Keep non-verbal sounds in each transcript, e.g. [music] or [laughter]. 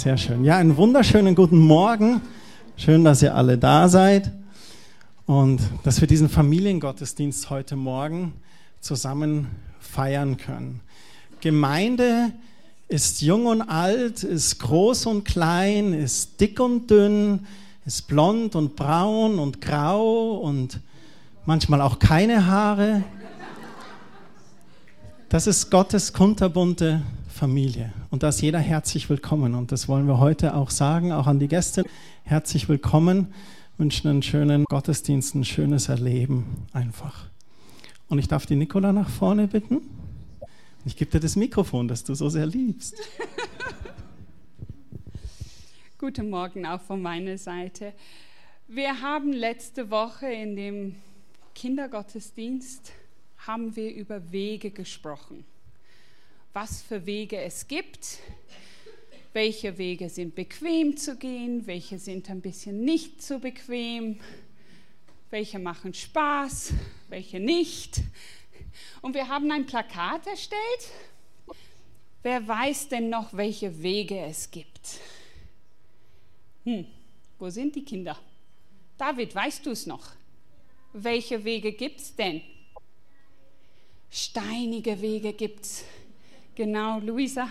Sehr schön. Ja, einen wunderschönen guten Morgen. Schön, dass ihr alle da seid und dass wir diesen Familiengottesdienst heute Morgen zusammen feiern können. Gemeinde ist jung und alt, ist groß und klein, ist dick und dünn, ist blond und braun und grau und manchmal auch keine Haare. Das ist Gottes kunterbunte Familie. Und da ist jeder herzlich willkommen. Und das wollen wir heute auch sagen, auch an die Gäste. Herzlich willkommen, wünschen einen schönen Gottesdienst, ein schönes Erleben einfach. Und ich darf die Nicola nach vorne bitten. Ich gebe dir das Mikrofon, das du so sehr liebst. [laughs] Guten Morgen auch von meiner Seite. Wir haben letzte Woche in dem Kindergottesdienst haben wir über Wege gesprochen was für Wege es gibt, welche Wege sind bequem zu gehen, welche sind ein bisschen nicht so bequem, welche machen Spaß, welche nicht. Und wir haben ein Plakat erstellt. Wer weiß denn noch, welche Wege es gibt? Hm, wo sind die Kinder? David, weißt du es noch? Welche Wege gibt es denn? Steinige Wege gibt es. Genau, Luisa.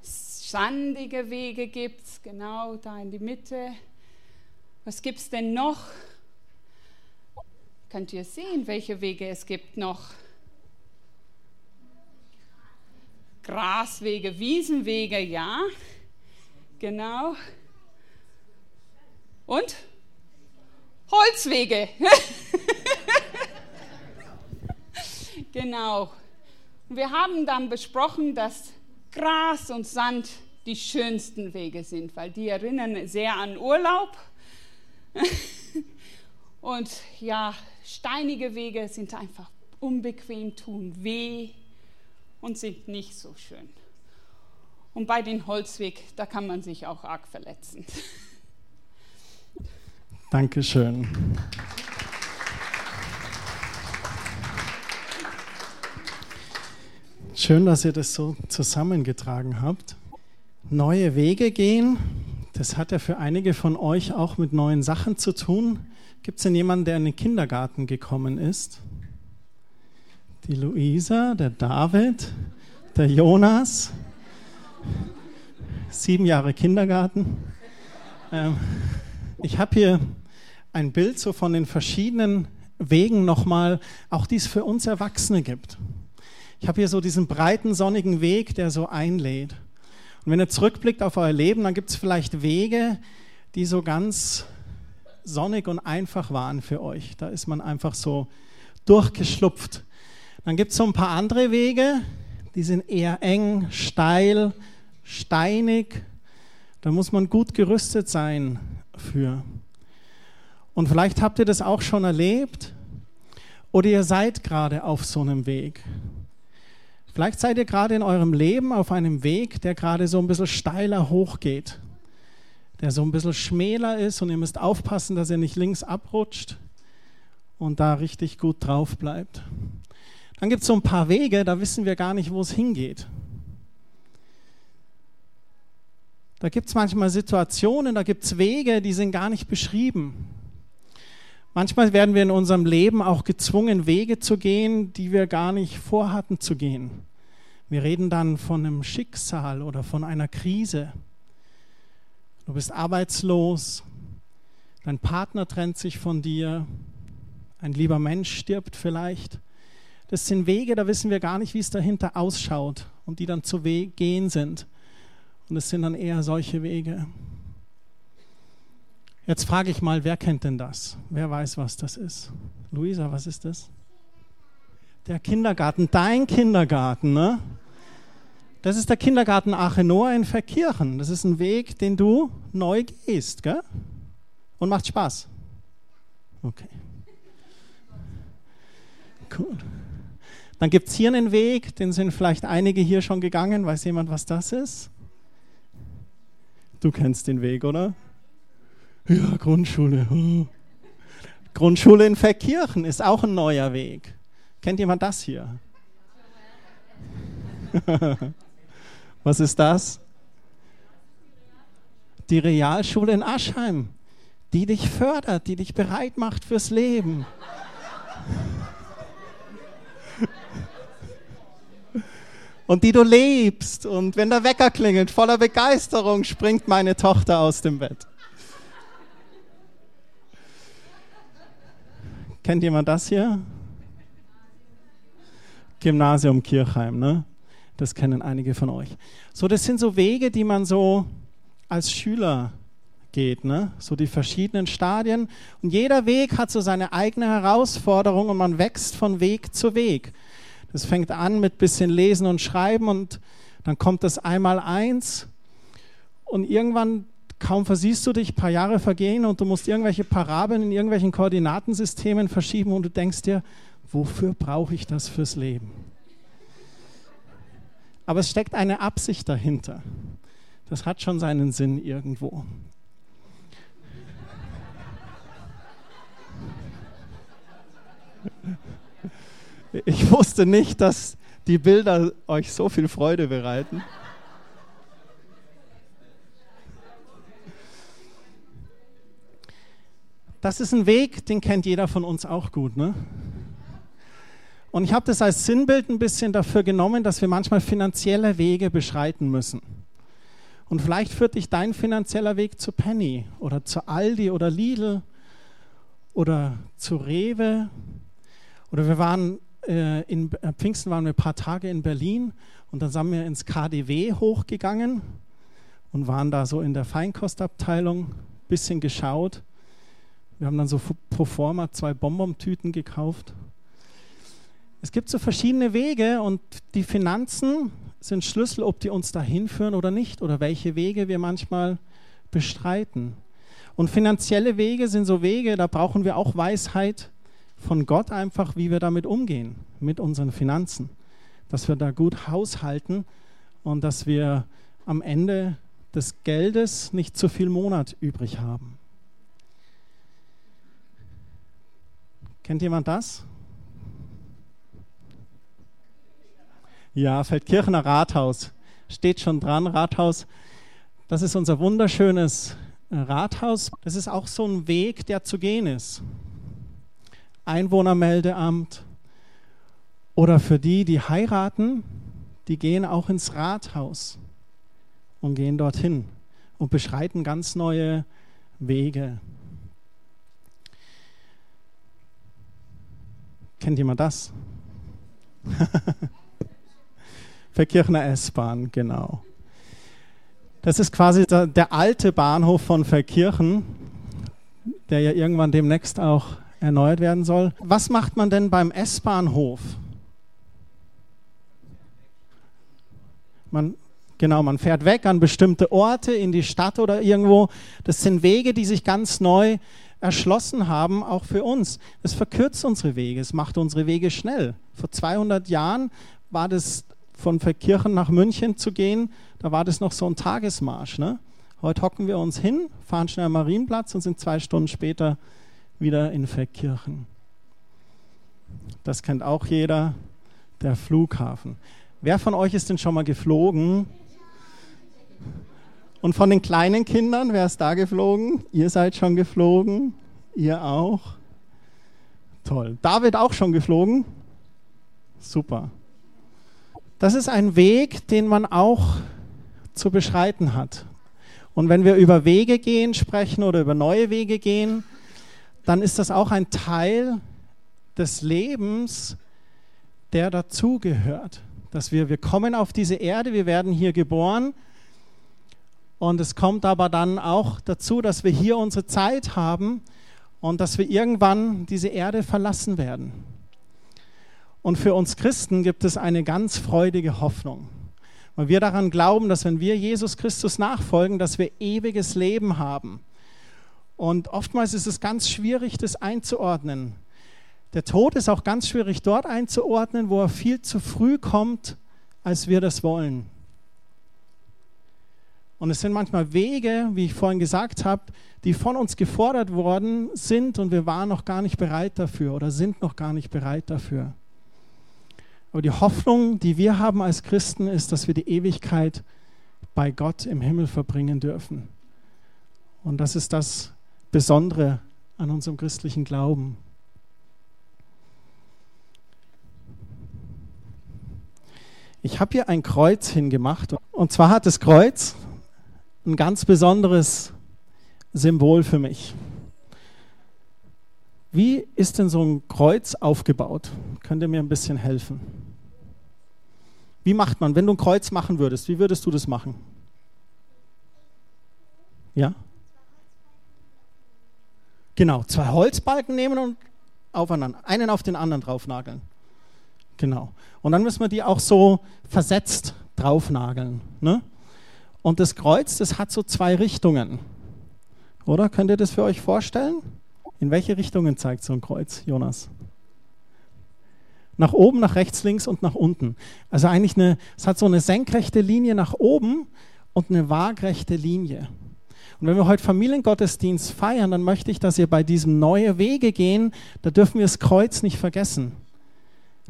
Sandige Wege gibt es, genau da in die Mitte. Was gibt es denn noch? Könnt ihr sehen, welche Wege es gibt noch? Graswege, Wiesenwege, ja, genau. Und Holzwege. [laughs] genau. Wir haben dann besprochen, dass Gras und Sand die schönsten Wege sind, weil die erinnern sehr an Urlaub. [laughs] und ja, steinige Wege sind einfach unbequem, tun weh und sind nicht so schön. Und bei den Holzweg, da kann man sich auch arg verletzen. [laughs] Dankeschön. Schön, dass ihr das so zusammengetragen habt. Neue Wege gehen, das hat ja für einige von euch auch mit neuen Sachen zu tun. Gibt es denn jemanden, der in den Kindergarten gekommen ist? Die Luisa, der David, der Jonas. Sieben Jahre Kindergarten. Ähm, ich habe hier ein Bild so von den verschiedenen Wegen nochmal, auch die es für uns Erwachsene gibt. Ich habe hier so diesen breiten, sonnigen Weg, der so einlädt. Und wenn ihr zurückblickt auf euer Leben, dann gibt es vielleicht Wege, die so ganz sonnig und einfach waren für euch. Da ist man einfach so durchgeschlupft. Dann gibt es so ein paar andere Wege, die sind eher eng, steil, steinig. Da muss man gut gerüstet sein für. Und vielleicht habt ihr das auch schon erlebt oder ihr seid gerade auf so einem Weg. Vielleicht seid ihr gerade in eurem Leben auf einem Weg, der gerade so ein bisschen steiler hochgeht, der so ein bisschen schmäler ist und ihr müsst aufpassen, dass ihr nicht links abrutscht und da richtig gut drauf bleibt. Dann gibt es so ein paar Wege, da wissen wir gar nicht, wo es hingeht. Da gibt es manchmal Situationen, da gibt es Wege, die sind gar nicht beschrieben. Manchmal werden wir in unserem Leben auch gezwungen, Wege zu gehen, die wir gar nicht vorhatten zu gehen. Wir reden dann von einem Schicksal oder von einer Krise. Du bist arbeitslos, dein Partner trennt sich von dir, ein lieber Mensch stirbt vielleicht. Das sind Wege, da wissen wir gar nicht, wie es dahinter ausschaut und die dann zu gehen sind. Und es sind dann eher solche Wege. Jetzt frage ich mal, wer kennt denn das? Wer weiß, was das ist? Luisa, was ist das? Der Kindergarten, dein Kindergarten, ne? Das ist der Kindergarten Achenoa in Verkirchen. Das ist ein Weg, den du neu gehst, gell? Und macht Spaß. Okay. Cool. Dann gibt es hier einen Weg, den sind vielleicht einige hier schon gegangen. Weiß jemand, was das ist? Du kennst den Weg, oder? Ja, Grundschule. Oh. Grundschule in Verkirchen ist auch ein neuer Weg. Kennt jemand das hier? [laughs] Was ist das? die Realschule in Aschheim, die dich fördert, die dich bereit macht fürs Leben. [laughs] und die du lebst. Und wenn der Wecker klingelt, voller Begeisterung springt meine Tochter aus dem Bett. Kennt jemand das hier? Gymnasium Kirchheim, ne? Das kennen einige von euch. So, das sind so Wege, die man so als Schüler geht, ne? So die verschiedenen Stadien. Und jeder Weg hat so seine eigene Herausforderung und man wächst von Weg zu Weg. Das fängt an mit bisschen Lesen und Schreiben und dann kommt das einmal eins und irgendwann kaum versiehst du dich, ein paar Jahre vergehen und du musst irgendwelche Parabeln in irgendwelchen Koordinatensystemen verschieben und du denkst dir, wofür brauche ich das fürs Leben? Aber es steckt eine Absicht dahinter. Das hat schon seinen Sinn irgendwo. Ich wusste nicht, dass die Bilder euch so viel Freude bereiten. Das ist ein Weg, den kennt jeder von uns auch gut. Ne? Und ich habe das als Sinnbild ein bisschen dafür genommen, dass wir manchmal finanzielle Wege beschreiten müssen. Und vielleicht führt dich dein finanzieller Weg zu Penny oder zu Aldi oder Lidl oder zu Rewe. Oder wir waren äh, in Pfingsten waren wir ein paar Tage in Berlin und dann sind wir ins KDW hochgegangen und waren da so in der Feinkostabteilung, bisschen geschaut. Wir haben dann so pro forma zwei Bonbon-Tüten gekauft. Es gibt so verschiedene Wege und die Finanzen sind Schlüssel, ob die uns dahin führen oder nicht oder welche Wege wir manchmal bestreiten. Und finanzielle Wege sind so Wege, da brauchen wir auch Weisheit von Gott einfach, wie wir damit umgehen, mit unseren Finanzen. Dass wir da gut haushalten und dass wir am Ende des Geldes nicht zu viel Monat übrig haben. Kennt jemand das? Ja, Feldkirchener Rathaus. Steht schon dran, Rathaus. Das ist unser wunderschönes äh, Rathaus. Das ist auch so ein Weg, der zu gehen ist. Einwohnermeldeamt. Oder für die, die heiraten, die gehen auch ins Rathaus und gehen dorthin und beschreiten ganz neue Wege. Kennt jemand das? [laughs] Verkirchner S-Bahn, genau. Das ist quasi der, alte Bahnhof von Verkirchen, der ja irgendwann demnächst auch erneuert werden soll. Was macht man denn beim S-Bahnhof? Man, genau, man fährt weg an bestimmte Orte, in die Stadt oder irgendwo. Das sind Wege, die sich ganz neu erschlossen haben, auch für uns. Es verkürzt unsere Wege, es macht unsere Wege schnell. Vor 200 Jahren war das von Verkirchen nach München zu gehen, da war das noch so ein Tagesmarsch. Ne? Heute hocken wir uns hin, fahren schnell am Marienplatz und sind zwei Stunden später wieder in Verkirchen. Das kennt auch jeder, der Flughafen. Wer von euch ist denn schon mal geflogen? Und von den kleinen Kindern, wer ist da geflogen? Ihr seid schon geflogen? Ihr auch? Toll. David auch schon geflogen? Super. Das ist ein Weg, den man auch zu beschreiten hat. Und wenn wir über Wege gehen sprechen oder über neue Wege gehen, dann ist das auch ein Teil des Lebens, der dazugehört. Dass wir, wir kommen auf diese Erde, wir werden hier geboren und es kommt aber dann auch dazu, dass wir hier unsere Zeit haben und dass wir irgendwann diese Erde verlassen werden. Und für uns Christen gibt es eine ganz freudige Hoffnung, weil wir daran glauben, dass wenn wir Jesus Christus nachfolgen, dass wir ewiges Leben haben. Und oftmals ist es ganz schwierig, das einzuordnen. Der Tod ist auch ganz schwierig dort einzuordnen, wo er viel zu früh kommt, als wir das wollen. Und es sind manchmal Wege, wie ich vorhin gesagt habe, die von uns gefordert worden sind und wir waren noch gar nicht bereit dafür oder sind noch gar nicht bereit dafür. Aber die Hoffnung, die wir haben als Christen, ist, dass wir die Ewigkeit bei Gott im Himmel verbringen dürfen. Und das ist das Besondere an unserem christlichen Glauben. Ich habe hier ein Kreuz hingemacht. Und zwar hat das Kreuz ein ganz besonderes Symbol für mich. Wie ist denn so ein Kreuz aufgebaut? Könnt ihr mir ein bisschen helfen? Wie macht man, wenn du ein Kreuz machen würdest, wie würdest du das machen? Ja? Genau, zwei Holzbalken nehmen und aufeinander, einen auf den anderen draufnageln. Genau. Und dann müssen wir die auch so versetzt draufnageln. Ne? Und das Kreuz, das hat so zwei Richtungen. Oder? Könnt ihr das für euch vorstellen? In welche Richtungen zeigt so ein Kreuz, Jonas? Nach oben, nach rechts, links und nach unten. Also eigentlich eine, es hat so eine senkrechte Linie nach oben und eine waagrechte Linie. Und wenn wir heute Familiengottesdienst feiern, dann möchte ich, dass ihr bei diesem neue Wege gehen, da dürfen wir das Kreuz nicht vergessen.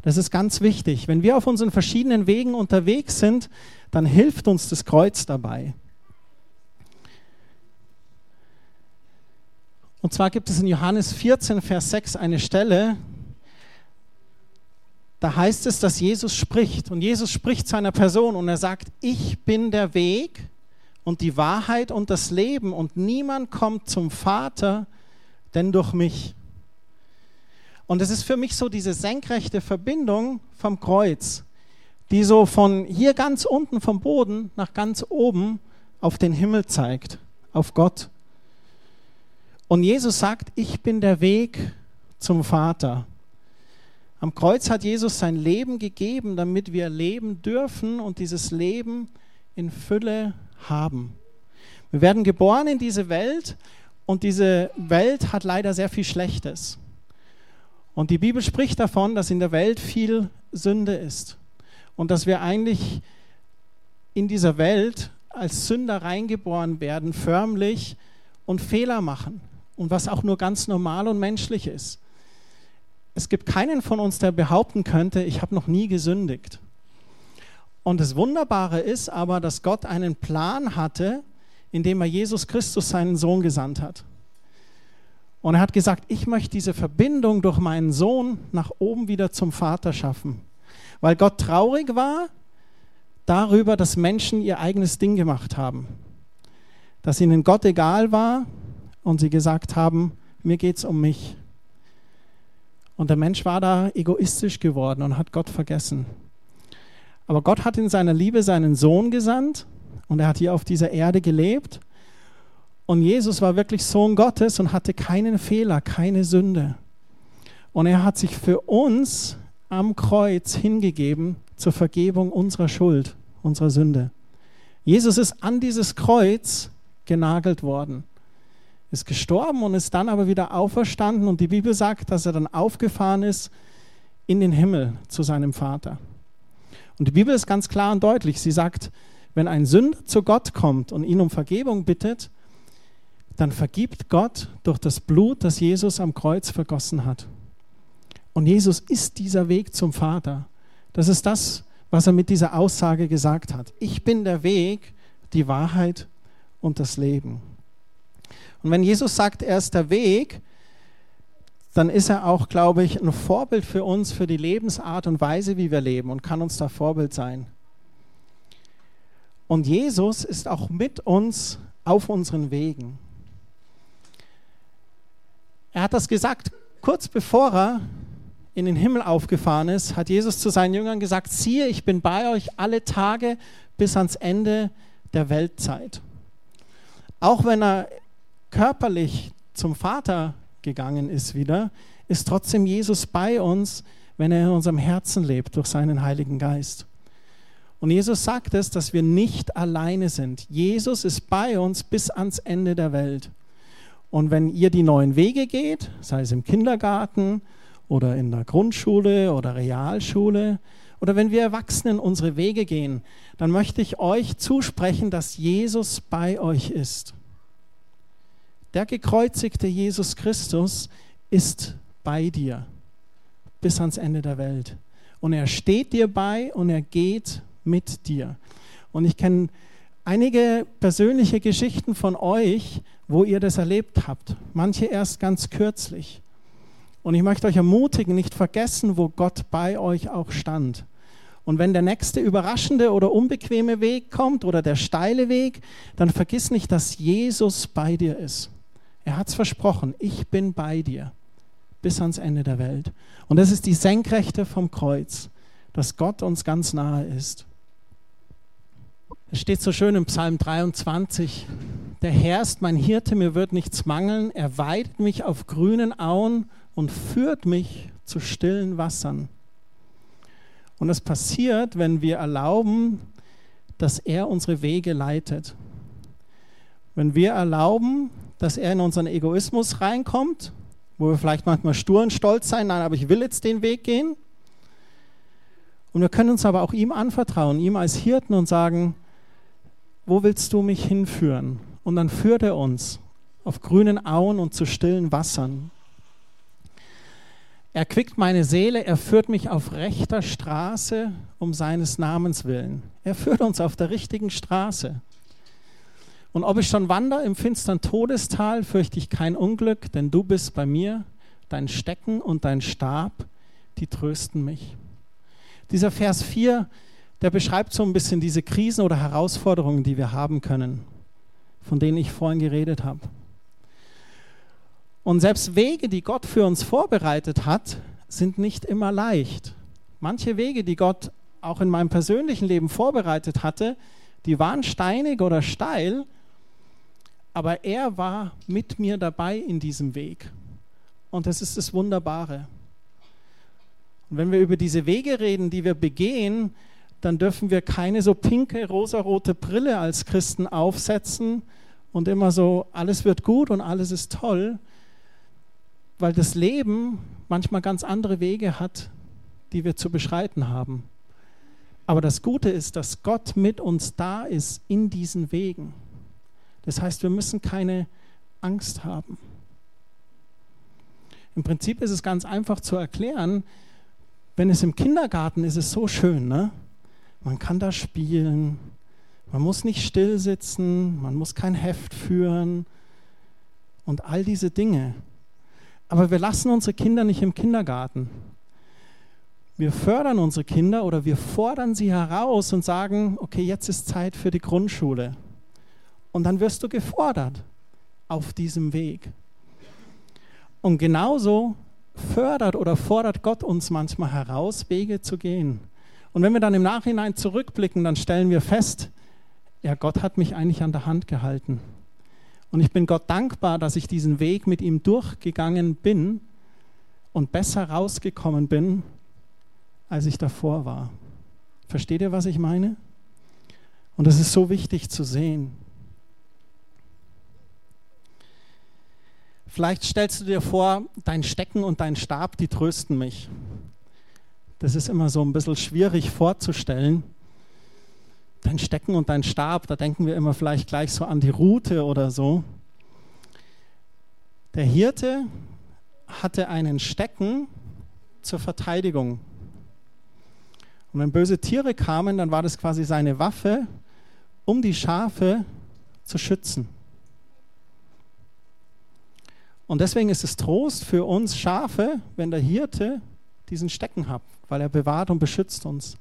Das ist ganz wichtig. Wenn wir auf unseren verschiedenen Wegen unterwegs sind, dann hilft uns das Kreuz dabei. Und zwar gibt es in Johannes 14, Vers 6 eine Stelle, da heißt es, dass Jesus spricht. Und Jesus spricht seiner Person und er sagt, ich bin der Weg und die Wahrheit und das Leben und niemand kommt zum Vater, denn durch mich. Und es ist für mich so diese senkrechte Verbindung vom Kreuz, die so von hier ganz unten vom Boden nach ganz oben auf den Himmel zeigt, auf Gott. Und Jesus sagt, ich bin der Weg zum Vater. Am Kreuz hat Jesus sein Leben gegeben, damit wir leben dürfen und dieses Leben in Fülle haben. Wir werden geboren in diese Welt und diese Welt hat leider sehr viel Schlechtes. Und die Bibel spricht davon, dass in der Welt viel Sünde ist und dass wir eigentlich in dieser Welt als Sünder reingeboren werden, förmlich und Fehler machen und was auch nur ganz normal und menschlich ist. Es gibt keinen von uns, der behaupten könnte, ich habe noch nie gesündigt. Und das Wunderbare ist aber, dass Gott einen Plan hatte, indem er Jesus Christus seinen Sohn gesandt hat. Und er hat gesagt, ich möchte diese Verbindung durch meinen Sohn nach oben wieder zum Vater schaffen. Weil Gott traurig war darüber, dass Menschen ihr eigenes Ding gemacht haben. Dass ihnen Gott egal war und sie gesagt haben, mir geht es um mich. Und der Mensch war da egoistisch geworden und hat Gott vergessen. Aber Gott hat in seiner Liebe seinen Sohn gesandt und er hat hier auf dieser Erde gelebt und Jesus war wirklich Sohn Gottes und hatte keinen Fehler, keine Sünde. Und er hat sich für uns am Kreuz hingegeben zur Vergebung unserer Schuld, unserer Sünde. Jesus ist an dieses Kreuz genagelt worden, ist gestorben und ist dann aber wieder auferstanden. Und die Bibel sagt, dass er dann aufgefahren ist in den Himmel zu seinem Vater. Und die Bibel ist ganz klar und deutlich. Sie sagt, wenn ein Sünder zu Gott kommt und ihn um Vergebung bittet, dann vergibt Gott durch das Blut, das Jesus am Kreuz vergossen hat. Und Jesus ist dieser Weg zum Vater. Das ist das, was er mit dieser Aussage gesagt hat. Ich bin der Weg, die Wahrheit und das Leben. Und wenn Jesus sagt, er ist der Weg, dann ist er auch, glaube ich, ein Vorbild für uns, für die Lebensart und Weise, wie wir leben und kann uns da Vorbild sein. Und Jesus ist auch mit uns auf unseren Wegen. Er hat das gesagt, kurz bevor er in den Himmel aufgefahren ist, hat Jesus zu seinen Jüngern gesagt, siehe, ich bin bei euch alle Tage bis ans Ende der Weltzeit. Auch wenn er körperlich zum Vater gegangen ist wieder, ist trotzdem Jesus bei uns, wenn er in unserem Herzen lebt durch seinen Heiligen Geist. Und Jesus sagt es, dass wir nicht alleine sind. Jesus ist bei uns bis ans Ende der Welt. Und wenn ihr die neuen Wege geht, sei es im Kindergarten oder in der Grundschule oder Realschule, oder wenn wir Erwachsenen unsere Wege gehen, dann möchte ich euch zusprechen, dass Jesus bei euch ist. Der gekreuzigte Jesus Christus ist bei dir bis ans Ende der Welt. Und er steht dir bei und er geht mit dir. Und ich kenne einige persönliche Geschichten von euch, wo ihr das erlebt habt. Manche erst ganz kürzlich. Und ich möchte euch ermutigen, nicht vergessen, wo Gott bei euch auch stand. Und wenn der nächste überraschende oder unbequeme Weg kommt oder der steile Weg, dann vergiss nicht, dass Jesus bei dir ist. Er hat es versprochen, ich bin bei dir bis ans Ende der Welt. Und das ist die Senkrechte vom Kreuz, dass Gott uns ganz nahe ist. Es steht so schön im Psalm 23, der Herr ist mein Hirte, mir wird nichts mangeln, er weidet mich auf grünen Auen und führt mich zu stillen Wassern. Und das passiert, wenn wir erlauben, dass er unsere Wege leitet. Wenn wir erlauben, dass er in unseren Egoismus reinkommt, wo wir vielleicht manchmal stur und stolz sein, nein, aber ich will jetzt den Weg gehen. Und wir können uns aber auch ihm anvertrauen, ihm als Hirten und sagen, wo willst du mich hinführen? Und dann führt er uns auf grünen Auen und zu stillen Wassern. Er quickt meine Seele, er führt mich auf rechter Straße um seines Namens willen. Er führt uns auf der richtigen Straße. Und ob ich schon wandere im finstern Todestal, fürchte ich kein Unglück, denn du bist bei mir, dein Stecken und dein Stab, die trösten mich. Dieser Vers 4, der beschreibt so ein bisschen diese Krisen oder Herausforderungen, die wir haben können, von denen ich vorhin geredet habe. Und selbst Wege, die Gott für uns vorbereitet hat, sind nicht immer leicht. Manche Wege, die Gott auch in meinem persönlichen Leben vorbereitet hatte, die waren steinig oder steil, aber er war mit mir dabei in diesem Weg. Und das ist das Wunderbare. Und wenn wir über diese Wege reden, die wir begehen, dann dürfen wir keine so pinke, rosarote Brille als Christen aufsetzen und immer so, alles wird gut und alles ist toll, weil das Leben manchmal ganz andere Wege hat, die wir zu beschreiten haben. Aber das Gute ist, dass Gott mit uns da ist in diesen Wegen. Das heißt, wir müssen keine Angst haben. Im Prinzip ist es ganz einfach zu erklären, wenn es im Kindergarten ist, ist es so schön, ne? Man kann da spielen, man muss nicht still sitzen, man muss kein Heft führen und all diese Dinge. Aber wir lassen unsere Kinder nicht im Kindergarten. Wir fördern unsere Kinder oder wir fordern sie heraus und sagen, okay, jetzt ist Zeit für die Grundschule. Und dann wirst du gefordert auf diesem Weg. Und genauso fördert oder fordert Gott uns manchmal heraus, Wege zu gehen. Und wenn wir dann im Nachhinein zurückblicken, dann stellen wir fest, ja, Gott hat mich eigentlich an der Hand gehalten. Und ich bin Gott dankbar, dass ich diesen Weg mit ihm durchgegangen bin und besser rausgekommen bin, als ich davor war. Versteht ihr, was ich meine? Und das ist so wichtig zu sehen. Vielleicht stellst du dir vor, dein Stecken und dein Stab, die trösten mich. Das ist immer so ein bisschen schwierig vorzustellen dein Stecken und dein Stab, da denken wir immer vielleicht gleich so an die Route oder so. Der Hirte hatte einen Stecken zur Verteidigung. Und wenn böse Tiere kamen, dann war das quasi seine Waffe, um die Schafe zu schützen. Und deswegen ist es Trost für uns Schafe, wenn der Hirte diesen Stecken hat, weil er bewahrt und beschützt uns.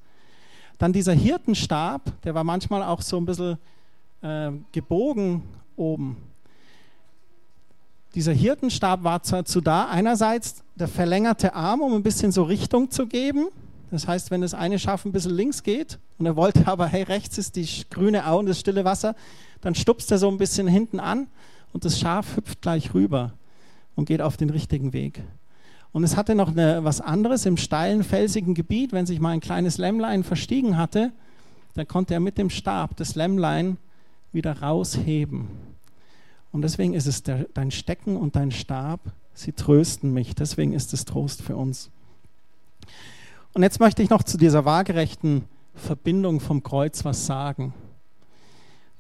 Dann dieser Hirtenstab, der war manchmal auch so ein bisschen äh, gebogen oben. Dieser Hirtenstab war dazu da, einerseits der verlängerte Arm, um ein bisschen so Richtung zu geben. Das heißt, wenn das eine Schaf ein bisschen links geht und er wollte [laughs] aber, hey, rechts ist die grüne Au und das stille Wasser, dann stupst er so ein bisschen hinten an und das Schaf hüpft gleich rüber und geht auf den richtigen Weg. Und es hatte noch eine, was anderes im steilen, felsigen Gebiet. Wenn sich mal ein kleines Lämmlein verstiegen hatte, dann konnte er mit dem Stab das Lämmlein wieder rausheben. Und deswegen ist es der, dein Stecken und dein Stab, sie trösten mich. Deswegen ist es Trost für uns. Und jetzt möchte ich noch zu dieser waagerechten Verbindung vom Kreuz was sagen.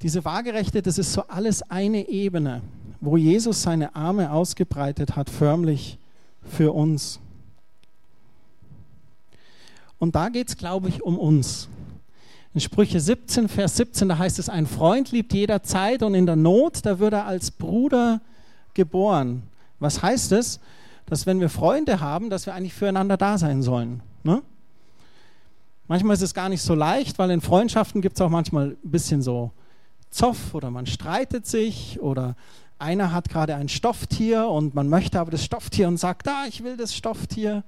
Diese waagerechte, das ist so alles eine Ebene, wo Jesus seine Arme ausgebreitet hat, förmlich für uns. Und da geht es, glaube ich, um uns. In Sprüche 17, Vers 17, da heißt es, ein Freund liebt jederzeit und in der Not, da wird er als Bruder geboren. Was heißt es? Dass wenn wir Freunde haben, dass wir eigentlich füreinander da sein sollen. Ne? Manchmal ist es gar nicht so leicht, weil in Freundschaften gibt es auch manchmal ein bisschen so Zoff oder man streitet sich oder einer hat gerade ein Stofftier und man möchte aber das Stofftier und sagt, ah, ich will das Stofftier.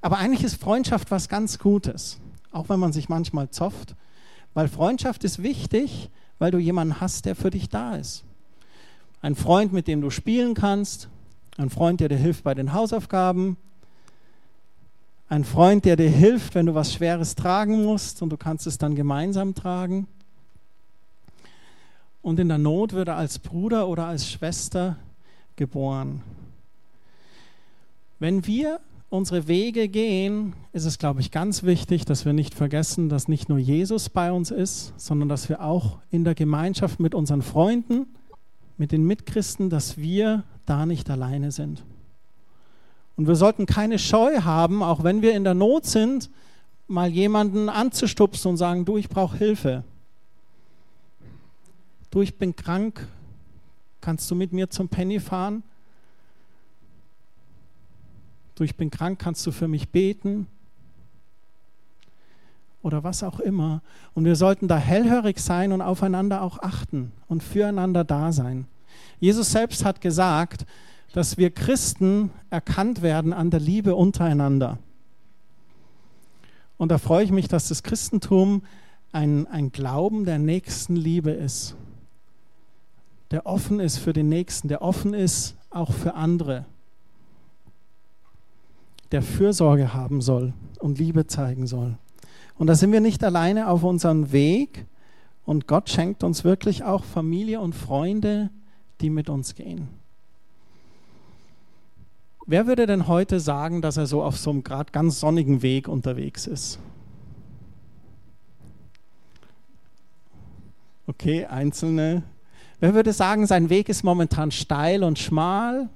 Aber eigentlich ist Freundschaft was ganz Gutes auch wenn man sich manchmal zofft. Weil Freundschaft ist wichtig, weil du jemanden hast, der für dich da ist. Ein Freund, mit dem du spielen kannst, ein Freund, der dir hilft bei den Hausaufgaben, ein Freund, der dir hilft, wenn du was Schweres tragen musst und du kannst es dann gemeinsam tragen. Und in der Not wird er als Bruder oder als Schwester geboren. Wenn wir unsere Wege gehen, ist es, glaube ich, ganz wichtig, dass wir nicht vergessen, dass nicht nur Jesus bei uns ist, sondern dass wir auch in der Gemeinschaft mit unseren Freunden, mit den Mitchristen, dass wir da nicht alleine sind. Und wir sollten keine Scheu haben, auch wenn wir in der Not sind, mal jemanden anzustupsen und sagen, du, ich brauche Hilfe. Du, ich bin krank, kannst du mit mir zum Penny fahren? du, ich bin krank, kannst du für mich beten? Oder was auch immer. Und wir sollten da hellhörig sein und aufeinander auch achten und füreinander da sein. Jesus selbst hat gesagt, dass wir Christen erkannt werden an der Liebe untereinander. Und da freue ich mich, dass das Christentum ein, ein Glauben der Nächstenliebe ist, der offen ist für den Nächsten, der offen ist auch für andere der Fürsorge haben soll und Liebe zeigen soll. Und da sind wir nicht alleine auf unserem Weg und Gott schenkt uns wirklich auch Familie und Freunde, die mit uns gehen. Wer würde denn heute sagen, dass er so auf so einem gerade ganz sonnigen Weg unterwegs ist? Okay, einzelne. Wer würde sagen, sein Weg ist momentan steil und schmal?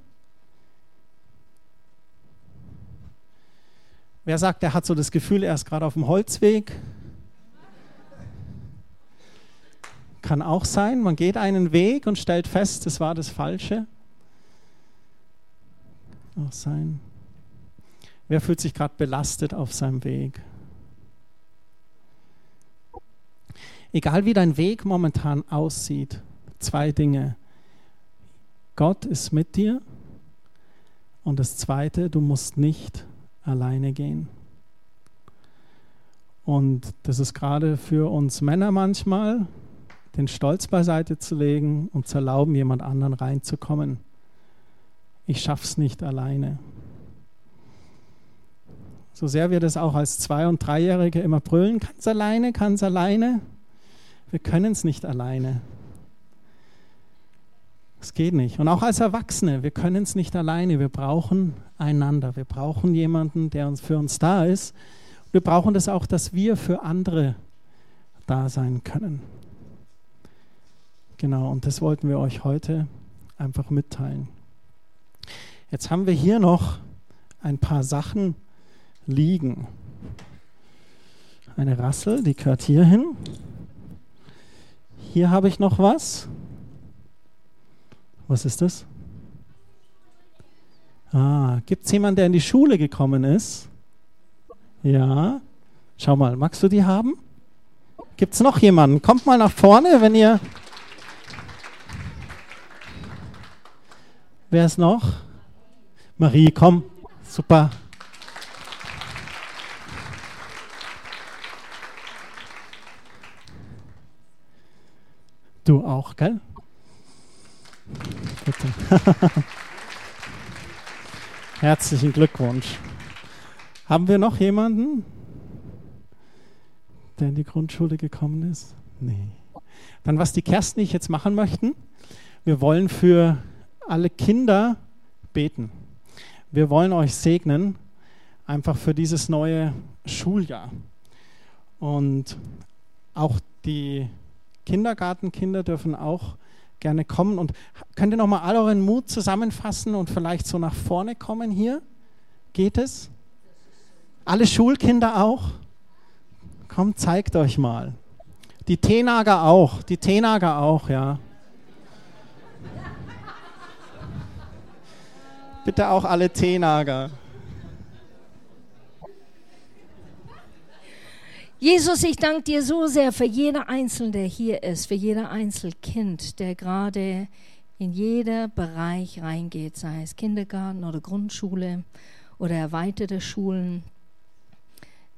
Wer sagt, er hat so das Gefühl, er ist gerade auf dem Holzweg? Kann auch sein, man geht einen Weg und stellt fest, es war das Falsche. Auch sein. Wer fühlt sich gerade belastet auf seinem Weg? Egal wie dein Weg momentan aussieht, zwei Dinge. Gott ist mit dir und das Zweite, du musst nicht alleine gehen. Und das ist gerade für uns Männer manchmal, den Stolz beiseite zu legen und zu erlauben, jemand anderen reinzukommen. Ich schaff's nicht alleine. So sehr wir das auch als Zwei- und Dreijährige immer brüllen, kann's alleine, kann's alleine. Wir können es nicht alleine. Es geht nicht. Und auch als Erwachsene, wir können es nicht alleine. Wir brauchen einander. Wir brauchen jemanden, der uns für uns da ist. Wir brauchen das auch, dass wir für andere da sein können. Genau, und das wollten wir euch heute einfach mitteilen. Jetzt haben wir hier noch ein paar Sachen liegen. Eine Rassel, die gehört hier hin. Hier habe ich noch was. Was ist das? Ah, gibt es jemanden, der in die Schule gekommen ist? Ja. Schau mal, magst du die haben? Gibt es noch jemanden? Kommt mal nach vorne, wenn ihr. Wer ist noch? Marie, komm. Super. Du auch, gell? [laughs] Herzlichen Glückwunsch. Haben wir noch jemanden, der in die Grundschule gekommen ist? Nee. Dann, was die Kerstin und ich jetzt machen möchten, wir wollen für alle Kinder beten. Wir wollen euch segnen, einfach für dieses neue Schuljahr. Und auch die Kindergartenkinder dürfen auch gerne kommen. Und könnt ihr nochmal all euren Mut zusammenfassen und vielleicht so nach vorne kommen hier? Geht es? Alle Schulkinder auch? Kommt, zeigt euch mal. Die Tenager auch, die Tenager auch, ja. Bitte auch alle Tenager. Jesus, ich danke dir so sehr für jeder Einzelne, der hier ist, für jeder Einzelkind, der gerade in jeder Bereich reingeht, sei es Kindergarten oder Grundschule oder erweiterte Schulen.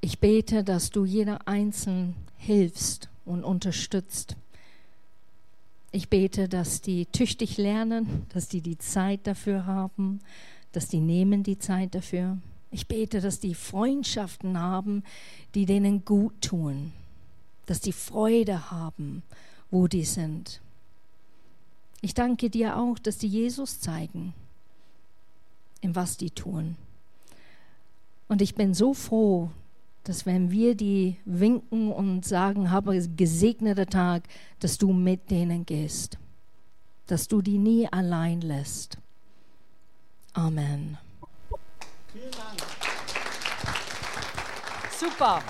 Ich bete, dass du jeder Einzelnen hilfst und unterstützt. Ich bete, dass die tüchtig lernen, dass die die Zeit dafür haben, dass die nehmen die Zeit dafür. Ich bete, dass die Freundschaften haben, die denen gut tun, dass die Freude haben, wo die sind. Ich danke dir auch, dass die Jesus zeigen, in was die tun. Und ich bin so froh, dass wenn wir die winken und sagen, habe gesegneter Tag, dass du mit denen gehst, dass du die nie allein lässt. Amen. Vielen Dank. Super.